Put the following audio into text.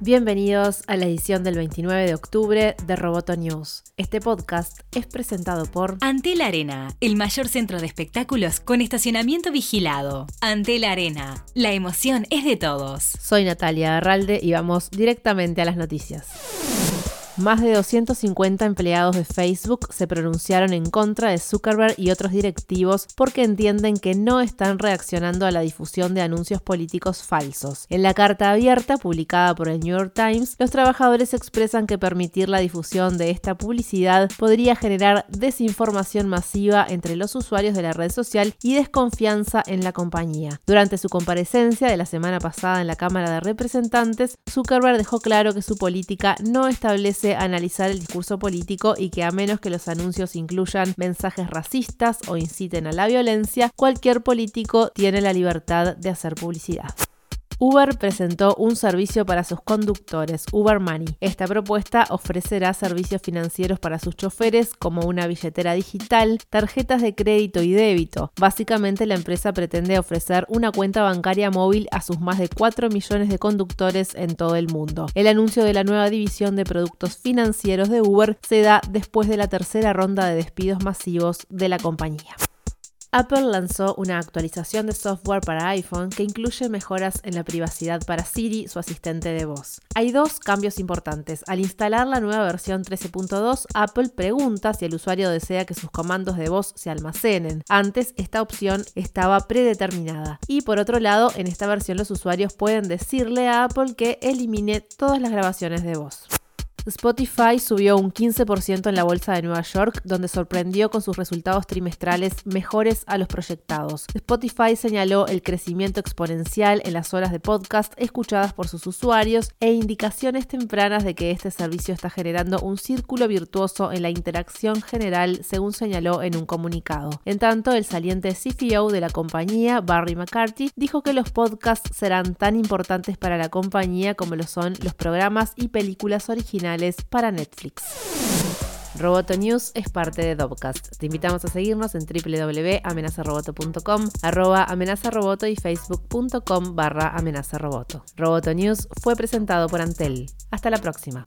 Bienvenidos a la edición del 29 de octubre de Roboto News. Este podcast es presentado por Antel Arena, el mayor centro de espectáculos con estacionamiento vigilado. Antel Arena, la emoción es de todos. Soy Natalia Arralde y vamos directamente a las noticias. Más de 250 empleados de Facebook se pronunciaron en contra de Zuckerberg y otros directivos porque entienden que no están reaccionando a la difusión de anuncios políticos falsos. En la carta abierta publicada por el New York Times, los trabajadores expresan que permitir la difusión de esta publicidad podría generar desinformación masiva entre los usuarios de la red social y desconfianza en la compañía. Durante su comparecencia de la semana pasada en la Cámara de Representantes, Zuckerberg dejó claro que su política no establece analizar el discurso político y que a menos que los anuncios incluyan mensajes racistas o inciten a la violencia, cualquier político tiene la libertad de hacer publicidad. Uber presentó un servicio para sus conductores, Uber Money. Esta propuesta ofrecerá servicios financieros para sus choferes como una billetera digital, tarjetas de crédito y débito. Básicamente la empresa pretende ofrecer una cuenta bancaria móvil a sus más de 4 millones de conductores en todo el mundo. El anuncio de la nueva división de productos financieros de Uber se da después de la tercera ronda de despidos masivos de la compañía. Apple lanzó una actualización de software para iPhone que incluye mejoras en la privacidad para Siri, su asistente de voz. Hay dos cambios importantes. Al instalar la nueva versión 13.2, Apple pregunta si el usuario desea que sus comandos de voz se almacenen. Antes esta opción estaba predeterminada. Y por otro lado, en esta versión los usuarios pueden decirle a Apple que elimine todas las grabaciones de voz. Spotify subió un 15% en la bolsa de Nueva York, donde sorprendió con sus resultados trimestrales mejores a los proyectados. Spotify señaló el crecimiento exponencial en las horas de podcast escuchadas por sus usuarios e indicaciones tempranas de que este servicio está generando un círculo virtuoso en la interacción general, según señaló en un comunicado. En tanto, el saliente CFO de la compañía, Barry McCarthy, dijo que los podcasts serán tan importantes para la compañía como lo son los programas y películas originales para Netflix. Roboto News es parte de Dobcast. Te invitamos a seguirnos en www.amenazaroboto.com, arroba amenazaroboto y facebook.com barra amenazaroboto. Roboto News fue presentado por Antel. Hasta la próxima.